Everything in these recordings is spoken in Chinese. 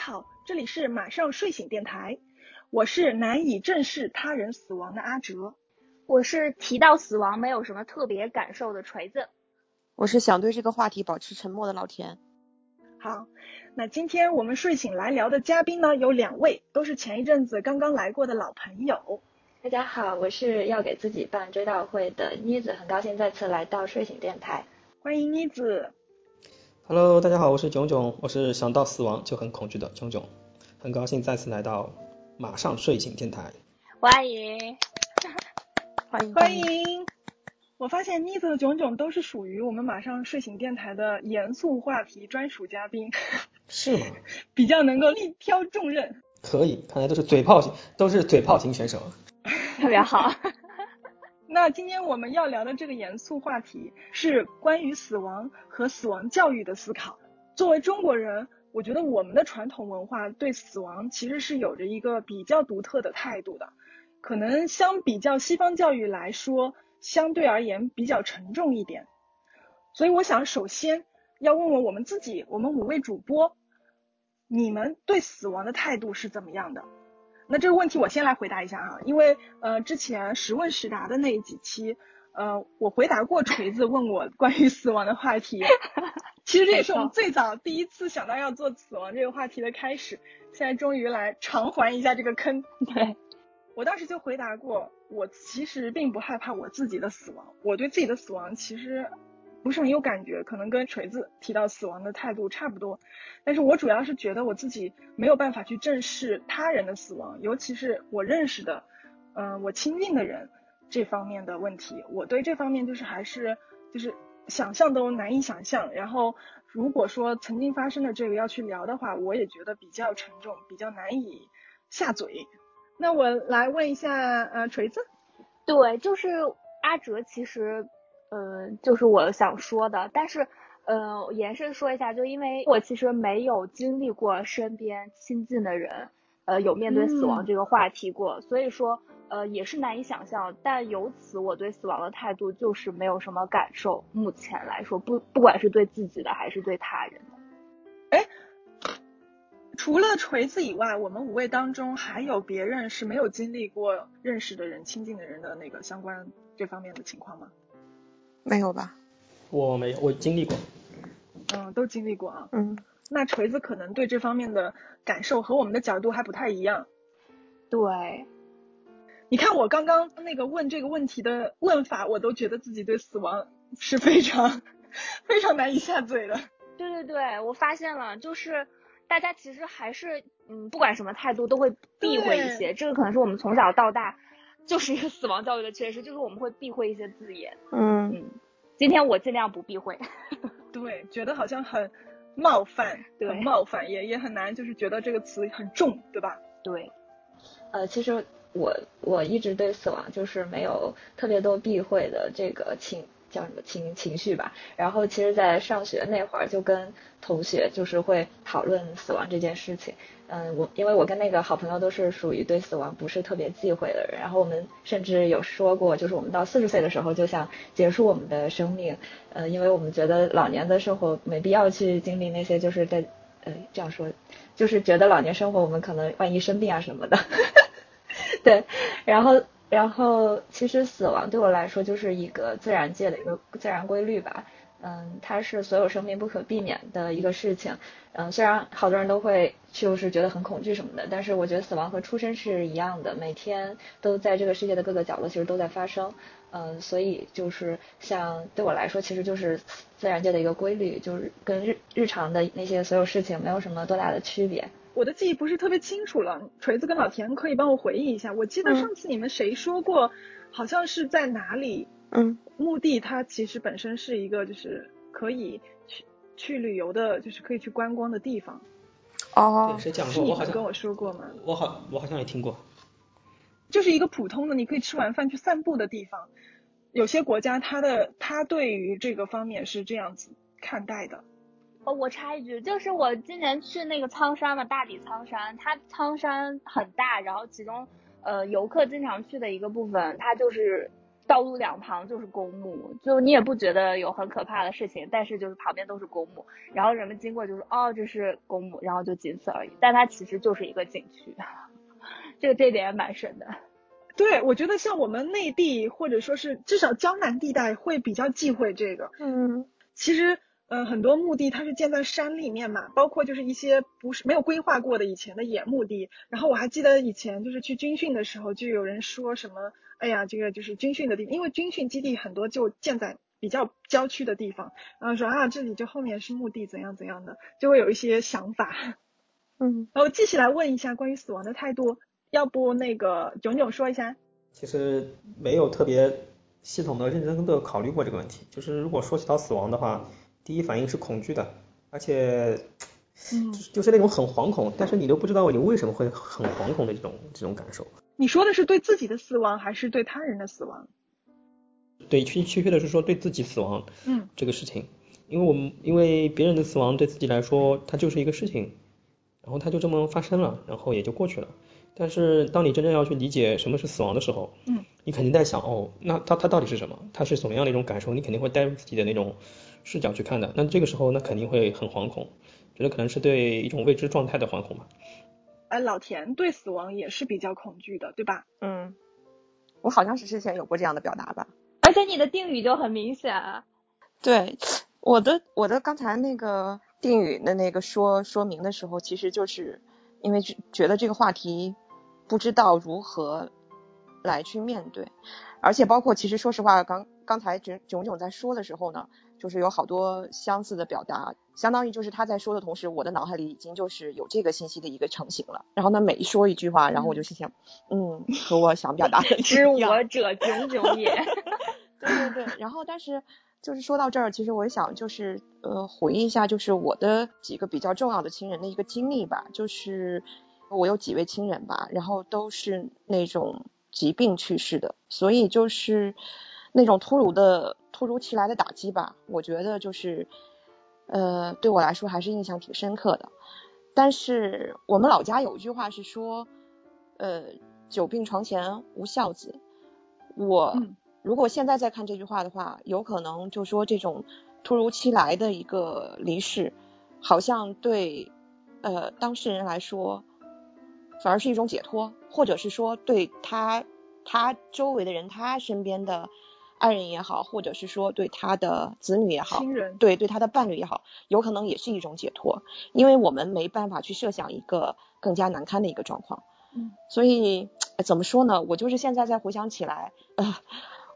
好，这里是马上睡醒电台，我是难以正视他人死亡的阿哲，我是提到死亡没有什么特别感受的锤子，我是想对这个话题保持沉默的老田。好，那今天我们睡醒来聊的嘉宾呢有两位，都是前一阵子刚刚来过的老朋友。大家好，我是要给自己办追悼会的妮子，很高兴再次来到睡醒电台，欢迎妮子。Hello，大家好，我是囧囧，我是想到死亡就很恐惧的囧囧，很高兴再次来到马上睡醒电台，欢迎，欢迎欢迎。我发现妮子和囧囧都是属于我们马上睡醒电台的严肃话题专属嘉宾，是吗？比较能够力挑重任。可以，看来都是嘴炮型，都是嘴炮型选手。特别好。那今天我们要聊的这个严肃话题是关于死亡和死亡教育的思考。作为中国人，我觉得我们的传统文化对死亡其实是有着一个比较独特的态度的，可能相比较西方教育来说，相对而言比较沉重一点。所以我想首先要问问我们自己，我们五位主播，你们对死亡的态度是怎么样的？那这个问题我先来回答一下哈，因为呃之前实问实答的那几期，呃我回答过锤子问我关于死亡的话题，其实这也是我们最早第一次想到要做死亡这个话题的开始，现在终于来偿还一下这个坑。对，我当时就回答过，我其实并不害怕我自己的死亡，我对自己的死亡其实。不是很有感觉，可能跟锤子提到死亡的态度差不多，但是我主要是觉得我自己没有办法去正视他人的死亡，尤其是我认识的，嗯，我亲近的人这方面的问题，我对这方面就是还是就是想象都难以想象。然后如果说曾经发生的这个要去聊的话，我也觉得比较沉重，比较难以下嘴。那我来问一下，呃，锤子，对，就是阿哲，其实。嗯，就是我想说的，但是，呃，延伸说一下，就因为我其实没有经历过身边亲近的人，呃，有面对死亡这个话题过，所以说，呃，也是难以想象。但由此，我对死亡的态度就是没有什么感受。目前来说，不，不管是对自己的还是对他人的。哎，除了锤子以外，我们五位当中还有别人是没有经历过认识的人、亲近的人的那个相关这方面的情况吗？没有吧？我没有，我经历过。嗯，都经历过啊。嗯。那锤子可能对这方面的感受和我们的角度还不太一样。对。你看我刚刚那个问这个问题的问法，我都觉得自己对死亡是非常非常难以下嘴的。对对对，我发现了，就是大家其实还是嗯，不管什么态度都会避讳一些，这个可能是我们从小到大。就是一个死亡教育的缺失，就是我们会避讳一些字眼。嗯嗯，今天我尽量不避讳。对，觉得好像很冒犯，很冒犯，也也很难，就是觉得这个词很重，对吧？对。呃，其实我我一直对死亡就是没有特别多避讳的这个情叫什么情情绪吧。然后其实，在上学那会儿就跟同学就是会讨论死亡这件事情。嗯，我因为我跟那个好朋友都是属于对死亡不是特别忌讳的人，然后我们甚至有说过，就是我们到四十岁的时候就想结束我们的生命，呃，因为我们觉得老年的生活没必要去经历那些，就是在呃这样说，就是觉得老年生活我们可能万一生病啊什么的，对，然后然后其实死亡对我来说就是一个自然界的一个自然规律吧。嗯，它是所有生命不可避免的一个事情。嗯，虽然好多人都会就是觉得很恐惧什么的，但是我觉得死亡和出生是一样的，每天都在这个世界的各个角落其实都在发生。嗯，所以就是像对我来说，其实就是自然界的一个规律，就是跟日日常的那些所有事情没有什么多大的区别。我的记忆不是特别清楚了，锤子跟老田可以帮我回忆一下。我记得上次你们谁说过，好像是在哪里。嗯，墓地它其实本身是一个就是可以去去旅游的，就是可以去观光的地方。哦，谁讲过？我好像跟我说过吗？我好，我好像也听过。就是一个普通的，你可以吃完饭去散步的地方。有些国家它的它对于这个方面是这样子看待的。哦，我插一句，就是我今年去那个苍山嘛，大理苍山，它苍山很大，然后其中呃游客经常去的一个部分，它就是。道路两旁就是公墓，就你也不觉得有很可怕的事情，但是就是旁边都是公墓，然后人们经过就是哦这是公墓，然后就仅此而已，但它其实就是一个景区，这个这点也蛮神的。对，我觉得像我们内地或者说是至少江南地带会比较忌讳这个。嗯，其实。嗯，很多墓地它是建在山里面嘛，包括就是一些不是没有规划过的以前的野墓地。然后我还记得以前就是去军训的时候，就有人说什么，哎呀，这个就是军训的地方，因为军训基地很多就建在比较郊区的地方，然后说啊，这里就后面是墓地，怎样怎样的，就会有一些想法。嗯，然后继续来问一下关于死亡的态度，要不那个炯炯说一下？其实没有特别系统的、认真的考虑过这个问题。就是如果说起到死亡的话。第一反应是恐惧的，而且，嗯，就是那种很惶恐，但是你都不知道你为什么会很惶恐的这种这种感受。你说的是对自己的死亡，还是对他人的死亡？对，确确切的是说对自己死亡，嗯，这个事情，因为我们因为别人的死亡对自己来说，它就是一个事情，然后它就这么发生了，然后也就过去了。但是当你真正要去理解什么是死亡的时候，嗯，你肯定在想，哦，那它它到底是什么？它是怎么样的一种感受？你肯定会带入自己的那种。视角去看的，那这个时候那肯定会很惶恐，觉得可能是对一种未知状态的惶恐吧。哎，老田对死亡也是比较恐惧的，对吧？嗯，我好像是之前有过这样的表达吧。而且你的定语就很明显啊。对，我的我的刚才那个定语的那个说说明的时候，其实就是因为觉得这个话题不知道如何来去面对。而且包括，其实说实话，刚刚才炯炯炯在说的时候呢，就是有好多相似的表达，相当于就是他在说的同时，我的脑海里已经就是有这个信息的一个成型了。然后呢，每一说一句话，然后我就心想，嗯，和我想表达的知 我者炯炯也。对对对。然后，但是就是说到这儿，其实我也想就是呃回忆一下，就是我的几个比较重要的亲人的一个经历吧。就是我有几位亲人吧，然后都是那种。疾病去世的，所以就是那种突如的、突如其来的打击吧。我觉得就是，呃，对我来说还是印象挺深刻的。但是我们老家有一句话是说，呃，久病床前无孝子。我如果现在再看这句话的话，有可能就说这种突如其来的一个离世，好像对呃当事人来说。反而是一种解脱，或者是说对他他周围的人，他身边的爱人也好，或者是说对他的子女也好，亲人对对他的伴侣也好，有可能也是一种解脱，因为我们没办法去设想一个更加难堪的一个状况。嗯，所以怎么说呢？我就是现在再回想起来，呃，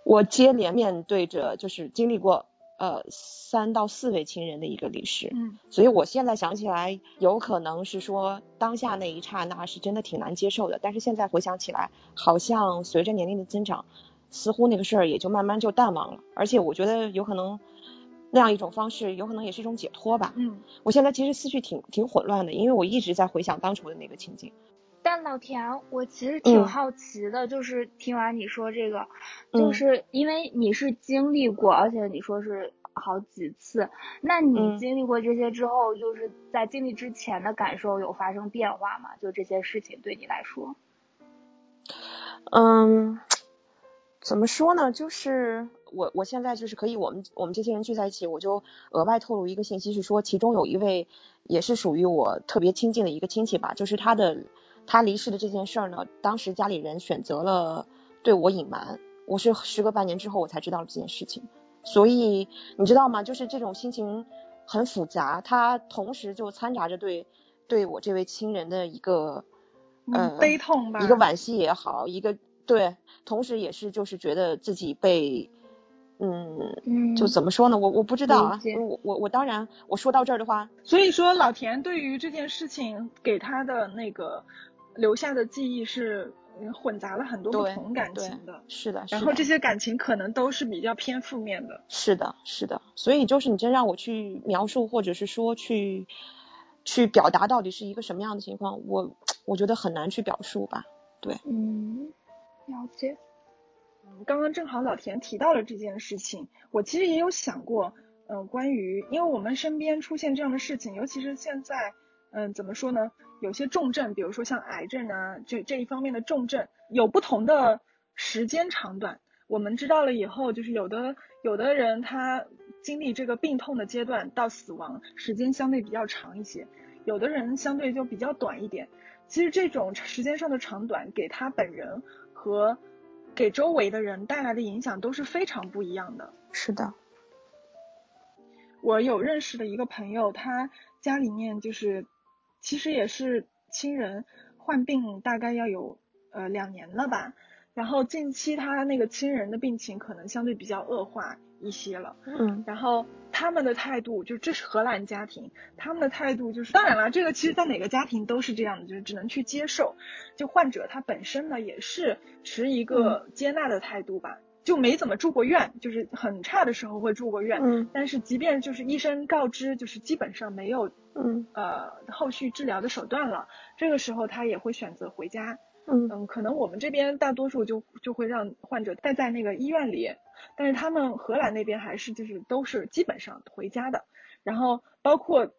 我接连面对着就是经历过。呃，三到四位亲人的一个离世，嗯，所以我现在想起来，有可能是说当下那一刹那是真的挺难接受的，但是现在回想起来，好像随着年龄的增长，似乎那个事儿也就慢慢就淡忘了，而且我觉得有可能那样一种方式，有可能也是一种解脱吧，嗯，我现在其实思绪挺挺混乱的，因为我一直在回想当初的那个情景。但老田，我其实挺好奇的，就是听完你说这个，就是因为你是经历过，而且你说是好几次，那你经历过这些之后，就是在经历之前的感受有发生变化吗？就这些事情对你来说？嗯，怎么说呢？就是我我现在就是可以，我们我们这些人聚在一起，我就额外透露一个信息，是说其中有一位也是属于我特别亲近的一个亲戚吧，就是他的。他离世的这件事儿呢，当时家里人选择了对我隐瞒，我是时隔半年之后我才知道了这件事情，所以你知道吗？就是这种心情很复杂，他同时就掺杂着对对我这位亲人的一个呃悲痛吧，一个惋惜也好，一个对，同时也是就是觉得自己被嗯，就怎么说呢？我我不知道啊，我我我当然我说到这儿的话，所以说老田对于这件事情给他的那个。留下的记忆是混杂了很多不同感情的，是的，然后这些感情可能都是比较偏负面的，是的，是的，所以就是你真让我去描述，或者是说去去表达到底是一个什么样的情况，我我觉得很难去表述吧，对，嗯，了解，嗯，刚刚正好老田提到了这件事情，我其实也有想过，嗯，关于因为我们身边出现这样的事情，尤其是现在。嗯，怎么说呢？有些重症，比如说像癌症啊，这这一方面的重症，有不同的时间长短。我们知道了以后，就是有的有的人他经历这个病痛的阶段到死亡时间相对比较长一些，有的人相对就比较短一点。其实这种时间上的长短，给他本人和给周围的人带来的影响都是非常不一样的。是的，我有认识的一个朋友，他家里面就是其实也是亲人患病，大概要有呃两年了吧。然后近期他那个亲人的病情可能相对比较恶化一些了，嗯，然后他们的态度就这是荷兰家庭，他们的态度就是当然了，这个其实在哪个家庭都是这样的，就是只能去接受。就患者他本身呢也是持一个接纳的态度吧，就没怎么住过院，就是很差的时候会住过院，嗯。但是即便就是医生告知就是基本上没有嗯。呃后续治疗的手段了，这个时候他也会选择回家。嗯。嗯，可能我们这边大多数就就会让患者待在那个医院里，但是他们荷兰那边还是就是都是基本上回家的，然后包括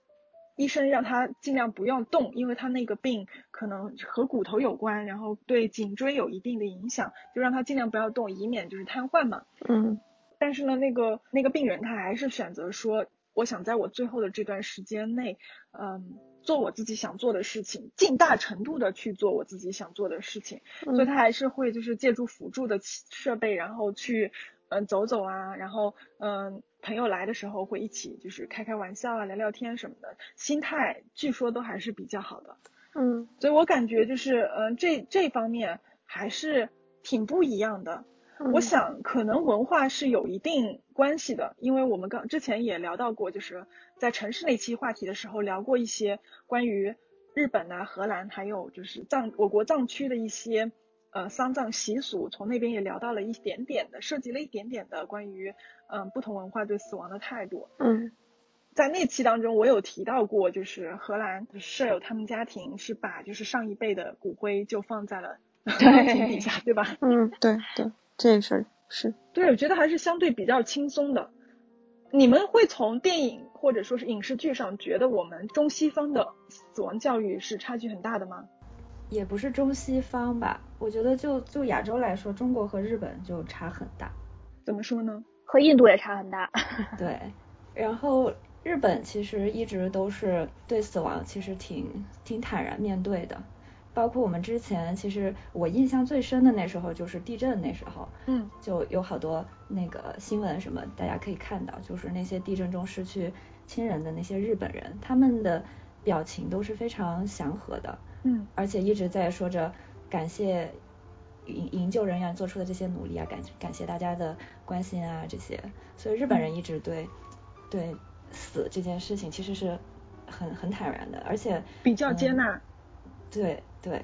医生让他尽量不要动，因为他那个病可能和骨头有关，然后对颈椎有一定的影响，就让他尽量不要动，以免就是瘫痪嘛。嗯。但是呢，那个那个病人他还是选择说，我想在我最后的这段时间内，嗯，做我自己想做的事情，尽大程度的去做我自己想做的事情，所以他还是会就是借助辅助的设备，然后去嗯走走啊，然后嗯朋友来的时候会一起就是开开玩笑啊，聊聊天什么的，心态据说都还是比较好的。嗯所以我感觉就是，嗯、这这方面还是挺不一样的。嗯我想可能文化是有一定关系的，因为我们刚之前也聊到过，就是在城市那期话题的时候聊过一些关于日本啊、荷兰还有就是藏我国藏区的一些呃丧葬习俗，从那边也聊到了一点点的，涉及了一点点的关于嗯、呃不同文化对死亡的态度。嗯在那期当中，我有提到过，就是荷兰舍友他们家庭是把就是上一辈的骨灰就放在了 钢琴底下，对吧？嗯，对对，这事儿是，对，我觉得还是相对比较轻松的。你们会从电影或者说是影视剧上觉得我们中西方的死亡教育是差距很大的吗？也不是中西方吧，我觉得就就亚洲来说，中国和日本就差很大。怎么说呢？和印度也差很大。对，然后日本其实一直都是对死亡其实挺挺坦然面对的，包括我们之前其实我印象最深的那时候就是地震那时候，嗯就有好多那个新闻什么，大家可以看到，就是那些地震中失去亲人的那些日本人，他们的表情都是非常祥和的，嗯而且一直在说着感谢营营救人员做出的这些努力啊，感感谢大家的关心啊这些，所以日本人一直对对死这件事情其实是很很坦然的，而且比较接嗯纳。对对，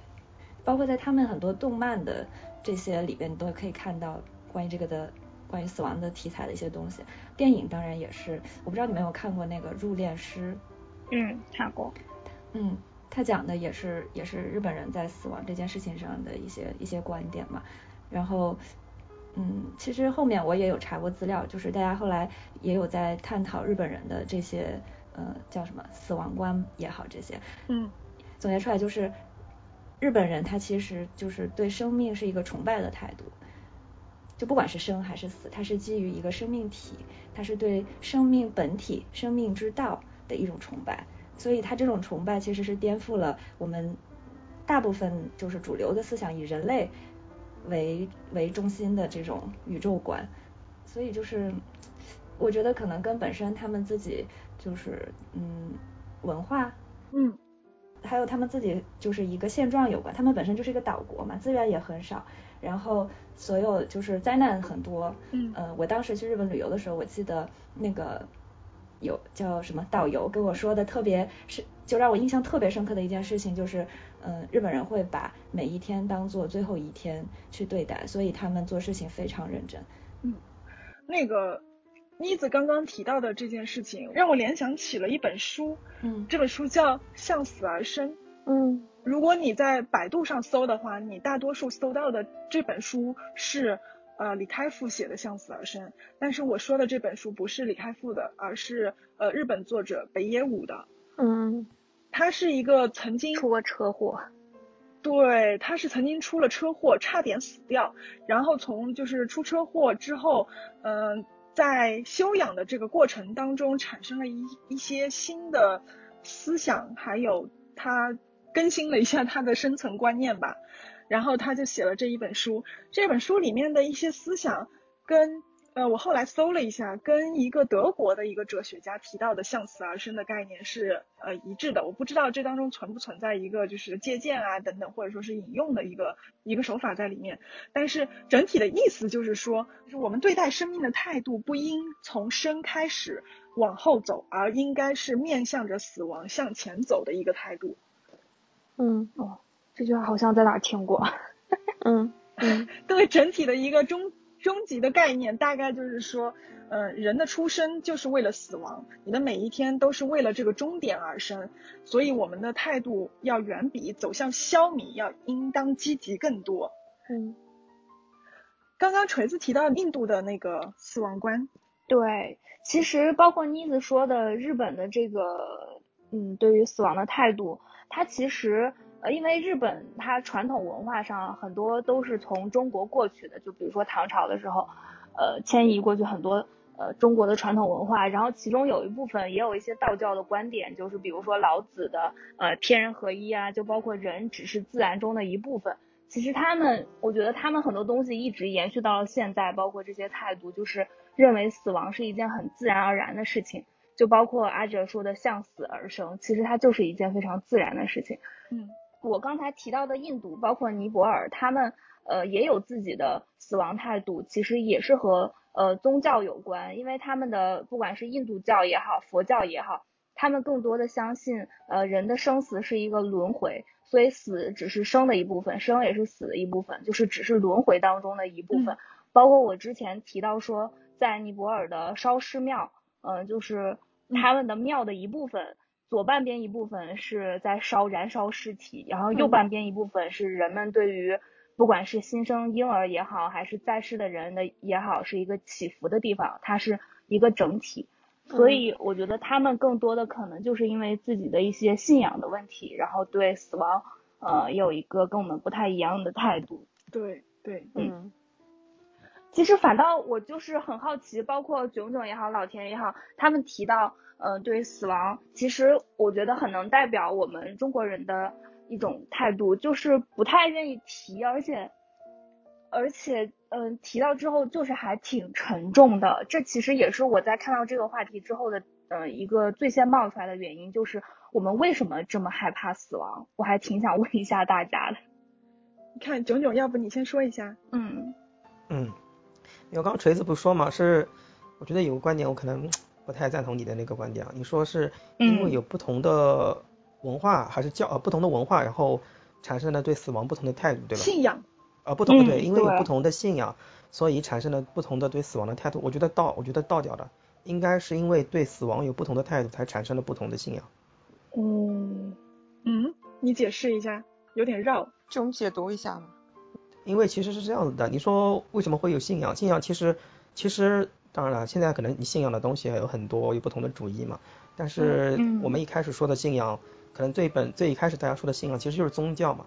包括在他们很多动漫的这些里边，你都可以看到关于这个的关于死亡的题材的一些东西。电影当然也是，我不知道你没有看过那个《入殓师》，嗯，看过。嗯，他讲的也是也是日本人在死亡这件事情上的一些一些观点嘛。然后，嗯，其实后面我也有查过资料，就是大家后来也有在探讨日本人的这些呃叫什么死亡观也好这些，嗯总结出来就是，日本人他其实就是对生命是一个崇拜的态度，就不管是生还是死，它是基于一个生命体，它是对生命本体、生命之道的一种崇拜，所以他这种崇拜其实是颠覆了我们大部分就是主流的思想以人类为为中心的这种宇宙观，所以就是我觉得可能跟本身他们自己就是嗯文化嗯还有他们自己就是一个现状有关，他们本身就是一个岛国嘛，资源也很少，然后所有就是灾难很多。嗯呃，我当时去日本旅游的时候，我记得那个有叫什么导游跟我说的特别是就让我印象特别深刻的一件事情就是，嗯、日本人会把每一天当做最后一天去对待，所以他们做事情非常认真。嗯，那个妮子刚刚提到的这件事情，让我联想起了一本书，嗯这本书叫《向死而生》。嗯如果你在百度上搜的话，你大多数搜到的这本书是呃李开复写的《向死而生》，但是我说的这本书不是李开复的，而是呃日本作者北野武的。嗯他是一个曾经出过车祸。对，他是曾经出了车祸，差点死掉，然后从就是出车祸之后，嗯、在休养的这个过程当中，产生了一一些新的思想，还有他更新了一下他的深层观念吧，然后他就写了这一本书。这本书里面的一些思想跟呃，我后来搜了一下，跟一个德国的一个哲学家提到的向死而生的概念是呃一致的。我不知道这当中存不存在一个就是借鉴啊等等，或者说是引用的一个一个手法在里面。但是整体的意思就是说，就是我们对待生命的态度不应从生开始往后走，而应该是面向着死亡向前走的一个态度。嗯哦，这句话好像在哪儿听过。嗯嗯 对整体的一个终终极的概念，大概就是说，呃，人的出生就是为了死亡，你的每一天都是为了这个终点而生，所以我们的态度要远比走向消弭要应当积极更多。嗯刚刚锤子提到印度的那个死亡观，对，其实包括妮子说的日本的这个，嗯，对于死亡的态度，它其实呃，因为日本它传统文化上很多都是从中国过去的，就比如说唐朝的时候，呃，迁移过去很多呃中国的传统文化，然后其中有一部分也有一些道教的观点，就是比如说老子的呃天人合一啊，就包括人只是自然中的一部分。其实他们，我觉得他们很多东西一直延续到了现在，包括这些态度，就是认为死亡是一件很自然而然的事情，就包括阿哲说的向死而生，其实它就是一件非常自然的事情。嗯，我刚才提到的印度，包括尼泊尔，他们呃也有自己的死亡态度，其实也是和呃宗教有关，因为他们的不管是印度教也好，佛教也好，他们更多的相信呃人的生死是一个轮回。所以死只是生的一部分，生也是死的一部分，就是只是轮回当中的一部分。嗯包括我之前提到说，在尼泊尔的烧尸庙，嗯、就是他们的庙的一部分，左半边一部分是在烧燃烧尸体，然后右嗯。半边一部分是人们对于不管是新生婴儿也好，还是在世的人的也好，是一个祈福的地方，它是一个整体。所以我觉得他们更多的可能就是因为自己的一些信仰的问题，然后对死亡，呃，有一个跟我们不太一样的态度。对对，嗯。其实反倒我就是很好奇，包括炯炯也好，老田也好，他们提到，呃，对于死亡，其实我觉得很能代表我们中国人的一种态度，就是不太愿意提，而且，而且，嗯、提到之后就是还挺沉重的。这其实也是我在看到这个话题之后的，呃，一个最先冒出来的原因，就是我们为什么这么害怕死亡？我还挺想问一下大家的。你看炯炯，要不你先说一下？嗯嗯，因为刚刚锤子不说嘛，是我觉得有个观点我可能不太赞同你的那个观点啊。你说是因为嗯有不同的文化还是教呃不同的文化，然后产生了对死亡不同的态度，对吧？信仰。呃，不同的嗯对，因为有不同的信仰，所以产生了不同的对死亡的态度。我觉得道，我觉得倒掉的应该是因为对死亡有不同的态度，才产生了不同的信仰。嗯嗯，你解释一下，有点绕。这种解读一下嘛。因为其实是这样子的，你说为什么会有信仰？信仰其实其实当然了，现在可能你信仰的东西有很多，有不同的主义嘛。但是我们一开始说的信仰，可能最本最一开始大家说的信仰其实就是宗教嘛，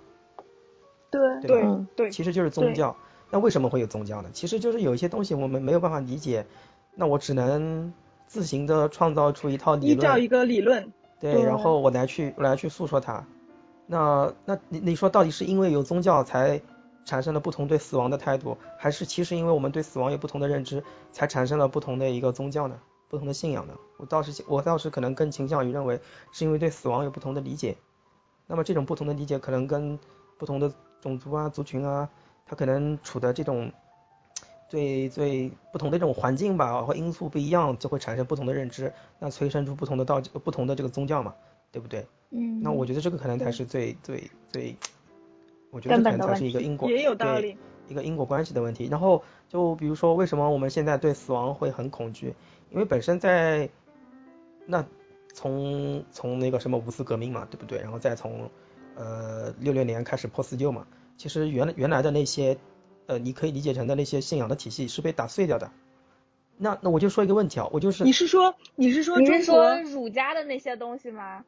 对对对，其实就是宗教。那为什么会有宗教呢？其实就是有一些东西我们没有办法理解，那我只能自行的创造出一套理论，依照一个理论。对，对然后我来去我来去诉说它。那那你你说到底是因为有宗教才产生了不同对死亡的态度，还是其实因为我们对死亡有不同的认知，才产生了不同的一个宗教呢？不同的信仰呢？我倒是我倒是可能更倾向于认为是因为对死亡有不同的理解。那么这种不同的理解可能跟不同的种族啊、族群啊，它可能处的这种对最不同的这种环境吧和因素不一样，就会产生不同的认知，那催生出不同的道不同的这个宗教嘛，对不对？嗯，那我觉得这个可能才是最最最，我觉得这可能才是一个因果也有道对理。一个因果关系的问题。然后就比如说，为什么我们现在对死亡会很恐惧？因为本身在那从从那个什么五四革命嘛，对不对？然后再从呃六六年开始破四旧嘛，其实原原来的那些呃你可以理解成的那些信仰的体系是被打碎掉的。那那我就说一个问题啊，我就是你是说你是说你中国是说儒家的那些东西吗？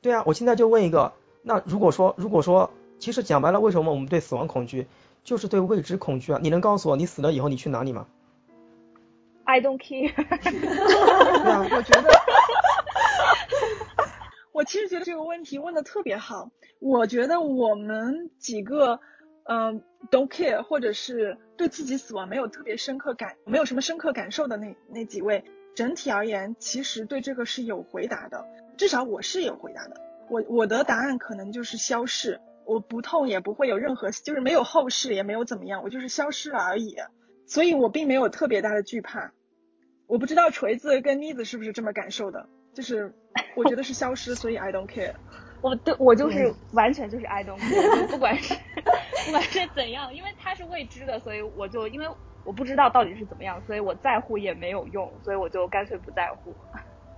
对啊，我现在就问一个，那如果说如果说其实讲白了，为什么我们对死亡恐惧，就是对未知恐惧啊？你能告诉我，你死了以后你去哪里吗？I don't care。对啊，我觉得，我其实觉得这个问题问的特别好。我觉得我们几个，嗯、don't care，或者是对自己死亡没有特别深刻感，没有什么深刻感受的那那几位，整体而言，其实对这个是有回答的，至少我是有回答的。我我的答案可能就是消逝，我不痛也不会有任何，就是没有后事，也没有怎么样，我就是消失了而已。所以我并没有特别大的惧怕。我不知道锤子跟妮子是不是这么感受的，就是我觉得是消失，所以 I don't care。我对我就是完全就是 I don't care，就不管是 不管是怎样，因为它是未知的，所以我就因为我不知道到底是怎么样，所以我在乎也没有用，所以我就干脆不在乎。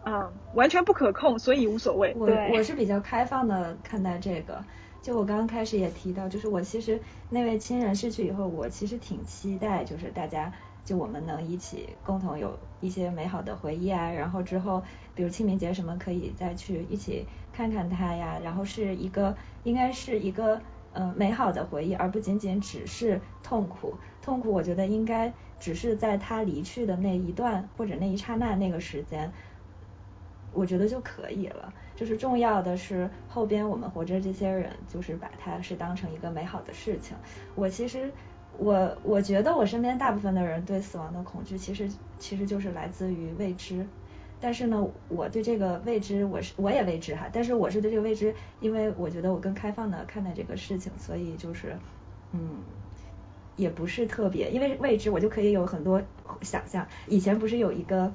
嗯，完全不可控，所以无所谓。我对我是比较开放的看待这个。就我刚刚开始也提到，就是我其实那位亲人逝去以后，我其实挺期待，就是大家就我们能一起共同有一些美好的回忆啊，然后之后比如清明节什么可以再去一起看看他呀，然后是一个应该是一个嗯、美好的回忆，而不仅仅只是痛苦。痛苦我觉得应该只是在他离去的那一段或者那一刹那那个时间，我觉得就可以了。就是重要的是后边我们活着这些人，就是把它是当成一个美好的事情。我其实我我觉得我身边大部分的人对死亡的恐惧，其实其实就是来自于未知。但是呢，我对这个未知，我是我也未知哈，但是我是对这个未知，因为我觉得我更开放的看待这个事情，所以就是嗯。也不是特别，因为未知我就可以有很多想象。以前不是有一个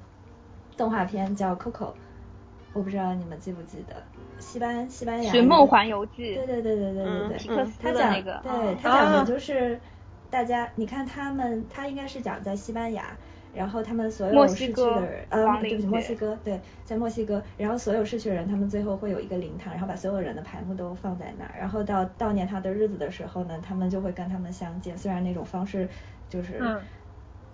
动画片叫《Coco》，我不知道你们记不记得，西班西班牙《寻梦环游记》对对对对对对嗯对，皮克斯他讲的那个，对嗯他讲的啊就是大家，你看他们，他应该是讲在西班牙，然后他们所有逝去的人，呃，对不起，墨西哥，对，在墨西哥，然后所有逝去的人，他们最后会有一个灵堂，然后把所有人的牌目都放在那儿，然后到悼念他的日子的时候呢，他们就会跟他们相见，虽然那种方式就是。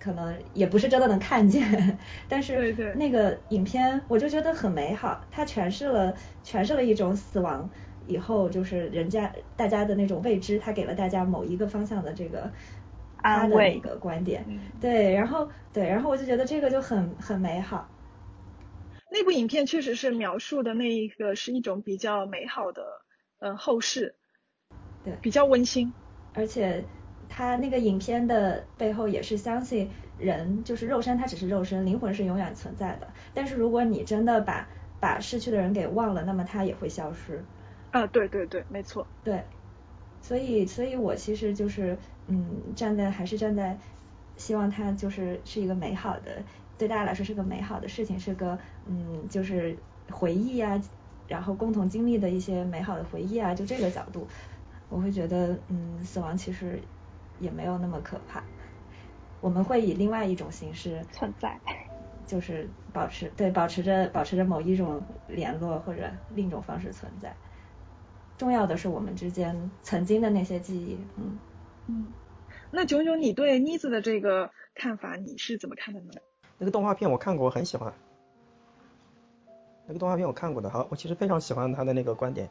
嗯可能也不是真的能看见，但是那个影片我就觉得很美好，它诠释了诠释了一种死亡以后就是人家大家的那种未知，它给了大家某一个方向的这个他安慰的那个观点，嗯。对，然后对，然后我就觉得这个就很很美好，那部影片确实是描述的那一个是一种比较美好的，呃，后世，对。比较温馨。而且他那个影片的背后也是相信人就是肉身，它只是肉身，灵魂是永远存在的。但是如果你真的把把逝去的人给忘了，那么他也会消失。啊，对对对，没错。对，所以所以我其实就是嗯，站在还是站在希望他就是是一个美好的，对大家来说是个美好的事情，是个嗯就是回忆啊，然后共同经历的一些美好的回忆啊，就这个角度，我会觉得嗯，死亡其实也没有那么可怕，我们会以另外一种形式存在。就是保持对保持着保持着某一种联络或者另一种方式存在。重要的是我们之间曾经的那些记忆，嗯，嗯，那炯炯，你对妮子的这个看法，你是怎么看的呢？那个动画片我看过，我很喜欢。那个动画片我看过的，好，我其实非常喜欢他的那个观点，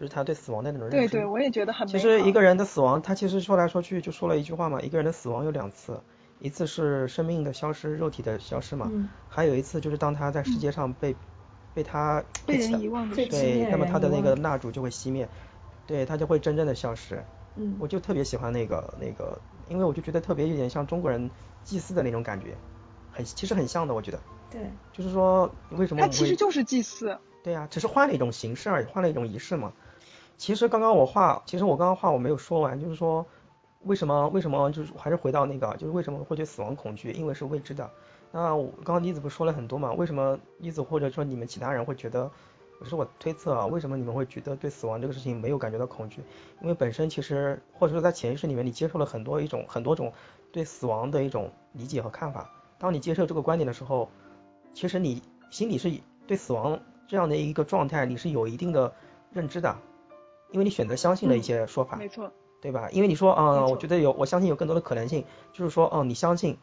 就是他对死亡的那种认知。对对，我也觉得很。其实一个人的死亡，他其实说来说去就说了一句话嘛，一个人的死亡有两次，一次是生命的消失，肉体的消失嘛，嗯还有一次就是当他在世界上被、被他被人遗忘的对，那么他的那个蜡烛就会熄灭，对，他就会真正的消失。嗯我就特别喜欢那个那个，因为我就觉得特别有点像中国人祭祀的那种感觉，很其实很像的，我觉得。对，就是说为什么它我们会其实就是祭祀。对呀、只是换了一种形式而已，换了一种仪式嘛。其实刚刚我话，其实我刚刚话我没有说完，就是说为什么为什么就是还是回到那个，就是为什么会对死亡恐惧，因为是未知的。那我刚刚妮子不是说了很多嘛？为什么妮子或者说你们其他人会觉得，我是我推测啊，为什么你们会觉得对死亡这个事情没有感觉到恐惧？因为本身其实或者说在潜意识里面你接受了很多一种很多种对死亡的一种理解和看法。当你接受这个观点的时候，其实你心里是对死亡这样的一个状态，你是有一定的认知的，因为你选择相信了一些说法，没错。对吧？因为你说，嗯，没错我觉得有，我相信有更多的可能性，就是说，嗯，你相信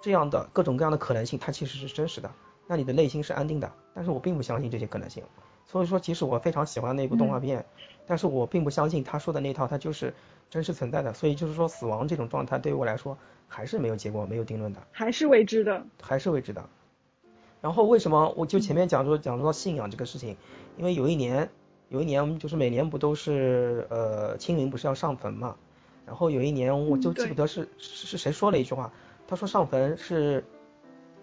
这样的各种各样的可能性，它其实是真实的，那你的内心是安定的。但是我并不相信这些可能性，所以说，即使我非常喜欢那部动画片，但是我并不相信他说的那套，它就是真实存在的。所以就是说，死亡这种状态对于我来说还是没有结果、没有定论的，还是未知的。还是未知的。然后为什么我就前面讲说讲说到信仰这个事情，因为有一年有一年我们就是每年不都是呃清明不是要上坟嘛，然后有一年我就记不得是是是谁说了一句话，他说上坟是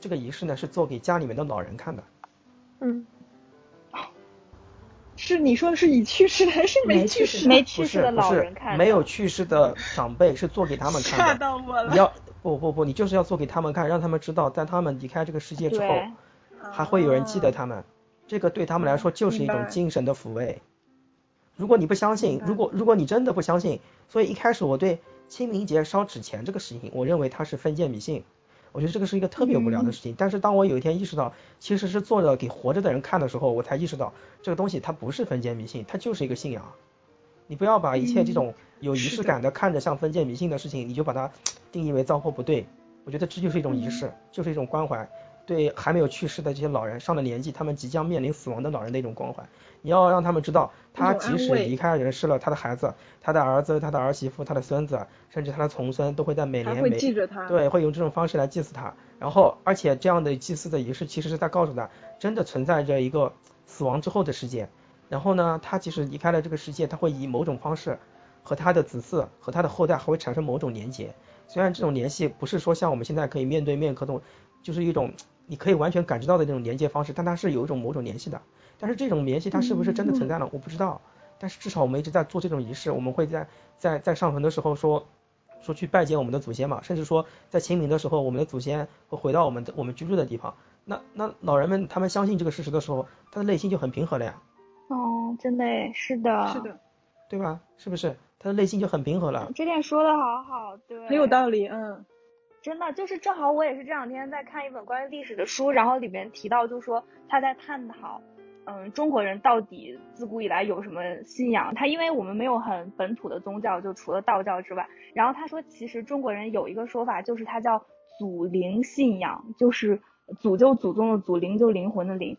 这个仪式呢是做给家里面的老人看的。嗯，是你说的是已去世的还是没去世没去世的老人看的，没有去世的长辈是做给他们看的。到我了。你要不不不，你就是要做给他们看，让他们知道，在他们离开这个世界之后，还会有人记得啊他们。这个对他们来说就是一种精神的抚慰。如果你不相信如果如果你真的不相信，所以一开始我对清明节烧纸钱这个事情，我认为它是封建迷信。我觉得这个是一个特别无聊的事情。但是当我有一天意识到，其实是做着给活着的人看的时候，我才意识到这个东西它不是封建迷信，它就是一个信仰。你不要把一切这种有仪式感的看着像封建迷信的事情，你就把它定义为糟粕不对。我觉得这就是一种仪式，就是一种关怀，对还没有去世的这些老人，上了年纪，他们即将面临死亡的老人的一种关怀。你要让他们知道，他即使离开人世了，他的孩子、他的儿子、他的儿媳妇、他的孙子，甚至他的重孙，都会在每年每记着他。对，会用这种方式来祭祀他。然后，而且这样的祭祀的仪式，其实是在告诉他，真的存在着一个死亡之后的世界。然后呢，他即使离开了这个世界，他会以某种方式和他的子嗣和他的后代还会产生某种连结。虽然这种联系不是说像我们现在可以面对面可通，就是一种你可以完全感知到的那种连接方式，但它是有一种某种联系的。但是这种联系它是不是真的存在呢？我不知道。但是至少我们一直在做这种仪式，我们会在在在上坟的时候说说去拜见我们的祖先嘛，甚至说在清明的时候，我们的祖先会回到我们的我们居住的地方。那那老人们他们相信这个事实的时候，他的内心就很平和了呀，哦，真的诶，是的，是，的，对吧？是不是？他的内心就很平和了。这点说的好好，对，很有道理。嗯，真的就是正好我也是这两天在看一本关于历史的书，然后里面提到就说他在探讨，嗯，中国人到底自古以来有什么信仰？他因为我们没有很本土的宗教，就除了道教之外，然后他说其实中国人有一个说法，就是它叫祖灵信仰，就是祖就祖宗的祖，灵就灵魂的灵。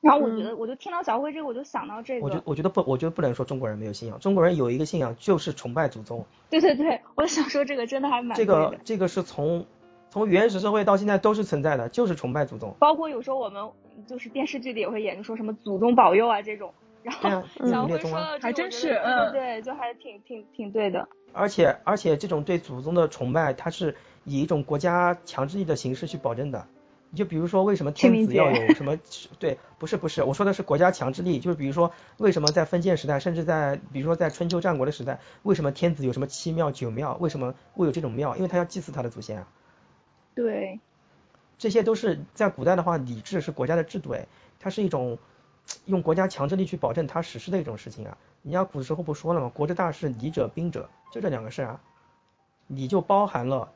然后我觉得，我就听到小慧这个，我就想到这个我觉个，我觉得不，我觉得不能说中国人没有信仰，中国人有一个信仰就是崇拜祖宗。对对对，我想说这个真的还蛮这个这个是从从原始社会到现在都是存在的，就是崇拜祖宗。包括有时候我们就是电视剧里也会演，就说什么祖宗保佑啊这种。然后小慧说还真是对，就还挺挺挺对的。而且而且这种对祖宗的崇拜，它是以一种国家强制力的形式去保证的。你就比如说，为什么天子要有什么？对，不是不是，我说的是国家强制力，就是比如说，为什么在封建时代，甚至在比如说在春秋战国的时代，为什么天子有什么七庙九庙？为什么会有这种庙？因为他要祭祀他的祖先啊。对，这些都是在古代的话，礼制是国家的制度，哎，它是一种用国家强制力去保证它实施的一种事情啊。你要古时候不说了吗？国之大事，礼者兵者，就这两个事啊。礼就包含了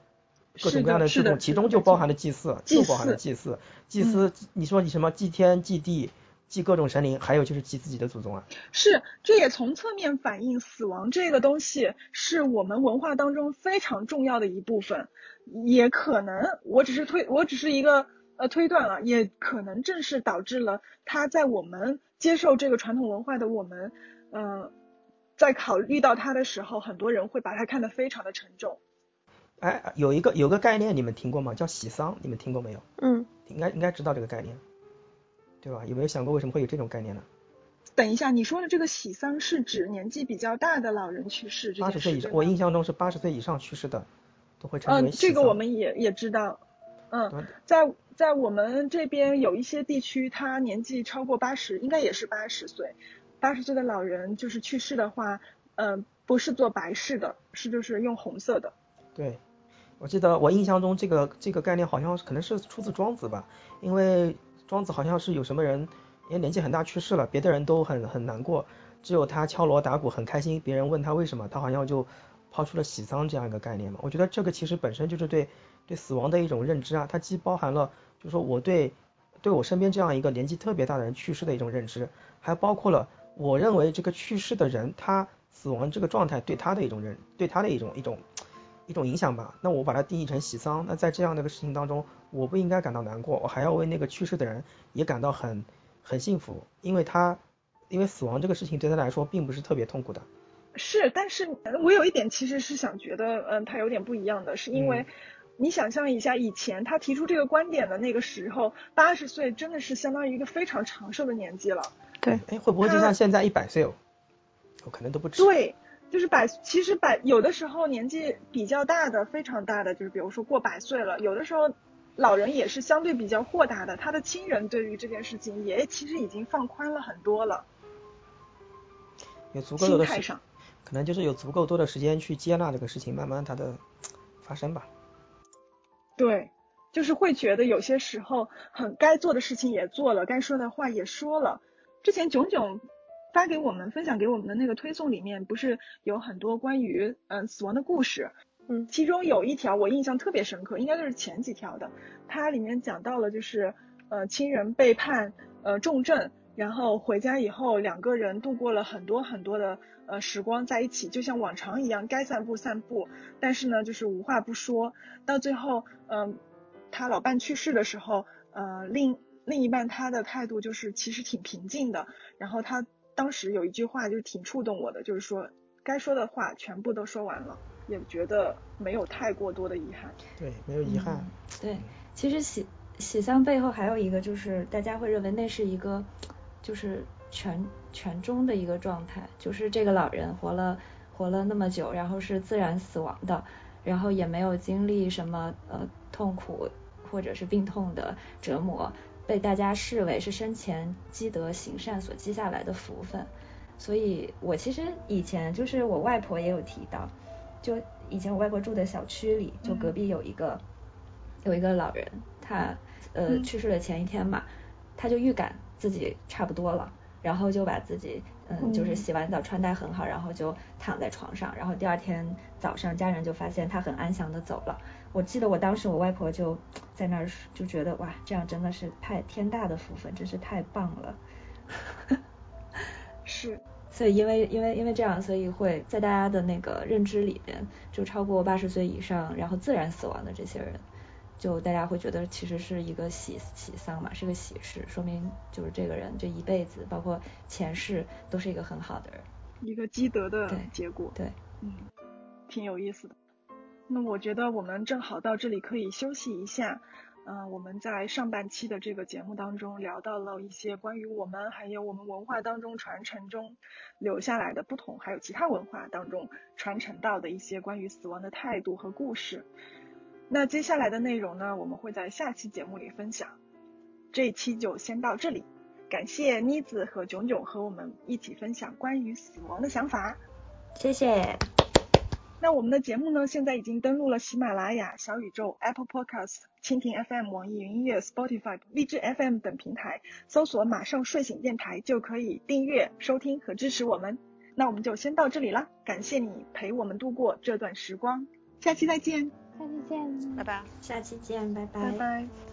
各种各样的是的其中就包含了祭祀，就包含了祭祀。祭祀，你说你什么祭天、祭地、祭各种神灵，还有就是祭自己的祖宗啊。是，这也从侧面反映死亡这个东西是我们文化当中非常重要的一部分，也可能我只是推，我只是一个呃推断了，也可能正是导致了他在我们接受这个传统文化的我们，呃，在考虑到它的时候，很多人会把它看得非常的沉重。哎，有一个有个概念你们听过吗？叫喜丧，你们听过没有？嗯，应该应该知道这个概念，对吧？有没有想过为什么会有这种概念呢？等一下，你说的这个喜丧是指年纪比较大的老人去世？八十岁以上，我印象中是八十岁以上去世的，都会称之嗯，为喜丧。这个我们也也知道，嗯，在在我们这边有一些地区，他年纪超过八十，应该也是八十岁，八十岁的老人就是去世的话，嗯、不是做白事的，是就是用红色的。对，我记得我印象中这个这个概念好像可能是出自庄子吧，因为庄子好像是有什么人，因为年纪很大去世了，别的人都很很难过，只有他敲锣打鼓很开心，别人问他为什么，他好像就抛出了喜丧这样一个概念嘛。我觉得这个其实本身就是对对死亡的一种认知啊，它既包含了就是说我对对我身边这样一个年纪特别大的人去世的一种认知，还包括了我认为这个去世的人他死亡这个状态对他的一种认，对他的一种一种。一种影响吧。那我把它定义成喜丧，那在这样的一个事情当中，我不应该感到难过，我还要为那个去世的人也感到很很幸福，因为他因为死亡这个事情对他来说并不是特别痛苦的。是，但是我有一点其实是想觉得，嗯，他有点不一样的，是因为你想象一下，以前他提出这个观点的那个时候，八十岁真的是相当于一个非常长寿的年纪了。对，哎，会不会就像现在一百岁哦？我可能都不止。对，就是百，其实百有的时候年纪比较大的，非常大的，就是比如说过百岁了，有的时候老人也是相对比较豁达的，他的亲人对于这件事情也其实已经放宽了很多了。有足够的时，可能就是有足够多的时间去接纳这个事情，慢慢它的发生吧。对，就是会觉得有些时候很该做的事情也做了，该说的话也说了。之前炯炯发给我们分享给我们的那个推送里面，不是有很多关于嗯死亡的故事，嗯，其中有一条我印象特别深刻，应该就是前几条的，它里面讲到了就是呃亲人被判呃重症。然后回家以后，两个人度过了很多很多的呃时光在一起，就像往常一样，该散步散步。但是呢，就是无话不说。到最后，嗯，他老伴去世的时候，呃，另另一半他的态度就是其实挺平静的。然后他当时有一句话就是挺触动我的，就是说该说的话全部都说完了，也觉得没有太过多的遗憾。对，没有遗憾。对，其实喜喜丧背后还有一个就是大家会认为那是一个。就是全全中的一个状态，就是这个老人活了活了那么久，然后是自然死亡的，然后也没有经历什么呃痛苦或者是病痛的折磨，被大家视为是生前积德行善所积下来的福分。所以我其实以前就是我外婆也有提到，就以前我外婆住的小区里，就隔壁有一个有一个老人，他呃去世的前一天嘛，他就预感。自己差不多了，然后就把自己嗯，就是洗完澡穿戴很好，然后就躺在床上，然后第二天早上家人就发现他很安详的走了。我记得我当时我外婆就在那儿就觉得哇，这样真的是太天大的福分，真是太棒了。是，所以因为因为因为这样，所以会在大家的那个认知里边，就超过八十岁以上，然后自然死亡的这些人。就大家会觉得其实是一个喜喜丧嘛，是个喜事，说明就是这个人这一辈子，包括前世都是一个很好的人，一个积德的结果。对，嗯，挺有意思的。那我觉得我们正好到这里可以休息一下。嗯，我们在上半期的这个节目当中聊到了一些关于我们还有我们文化当中传承中留下来的不同，还有其他文化当中传承到的一些关于死亡的态度和故事。那接下来的内容呢，我们会在下期节目里分享。这一期就先到这里，感谢妮子和炯炯和我们一起分享关于死亡的想法。谢谢。那我们的节目呢，现在已经登录了喜马拉雅、小宇宙、Apple Podcast、蜻蜓 FM、网易云音乐、Spotify、荔枝 FM 等平台，搜索“马上睡醒电台”就可以订阅、收听和支持我们。那我们就先到这里啦，感谢你陪我们度过这段时光，下期再见。下期见，拜拜。下期见，拜拜。拜拜。